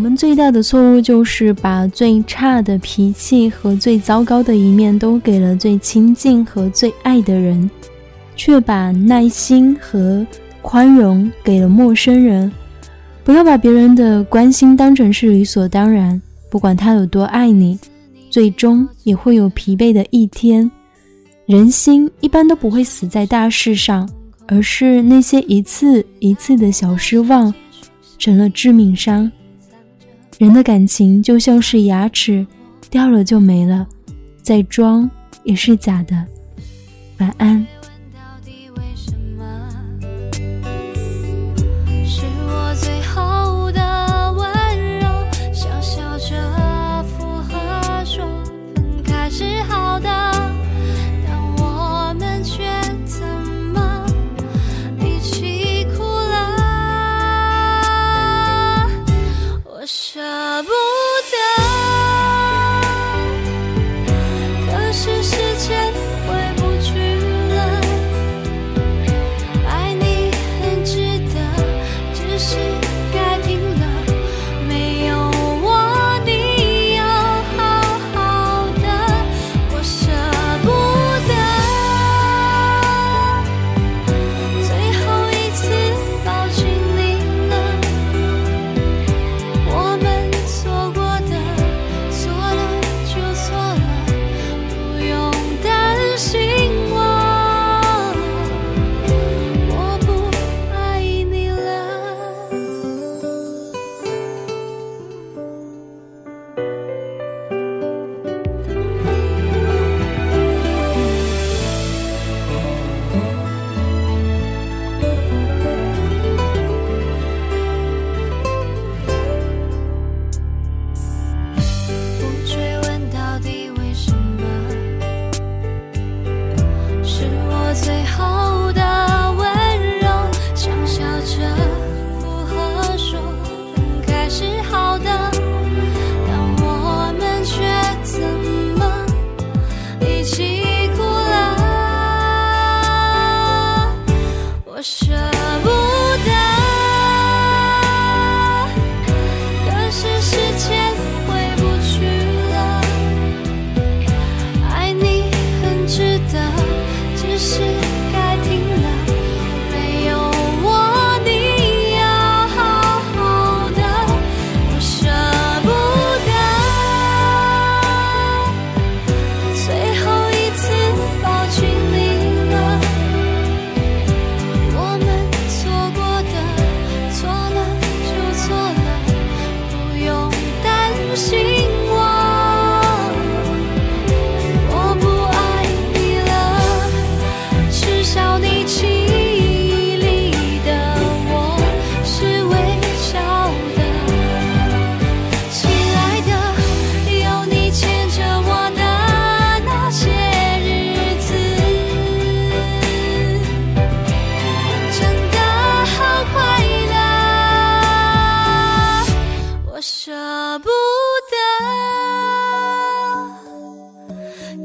我们最大的错误就是把最差的脾气和最糟糕的一面都给了最亲近和最爱的人，却把耐心和宽容给了陌生人。不要把别人的关心当成是理所当然，不管他有多爱你，最终也会有疲惫的一天。人心一般都不会死在大事上，而是那些一次一次的小失望，成了致命伤。人的感情就像是牙齿，掉了就没了，再装也是假的。晚安。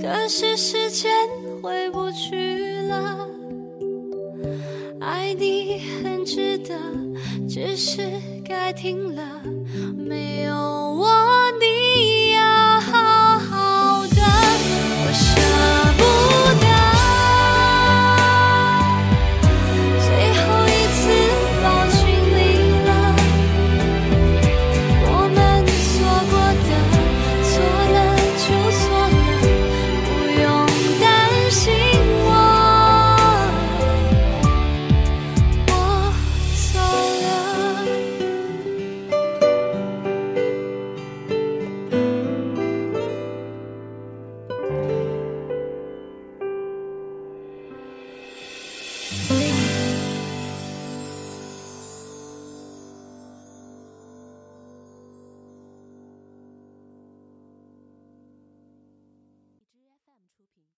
可是时间回不去了，爱你很值得，只是该停了，没有。频。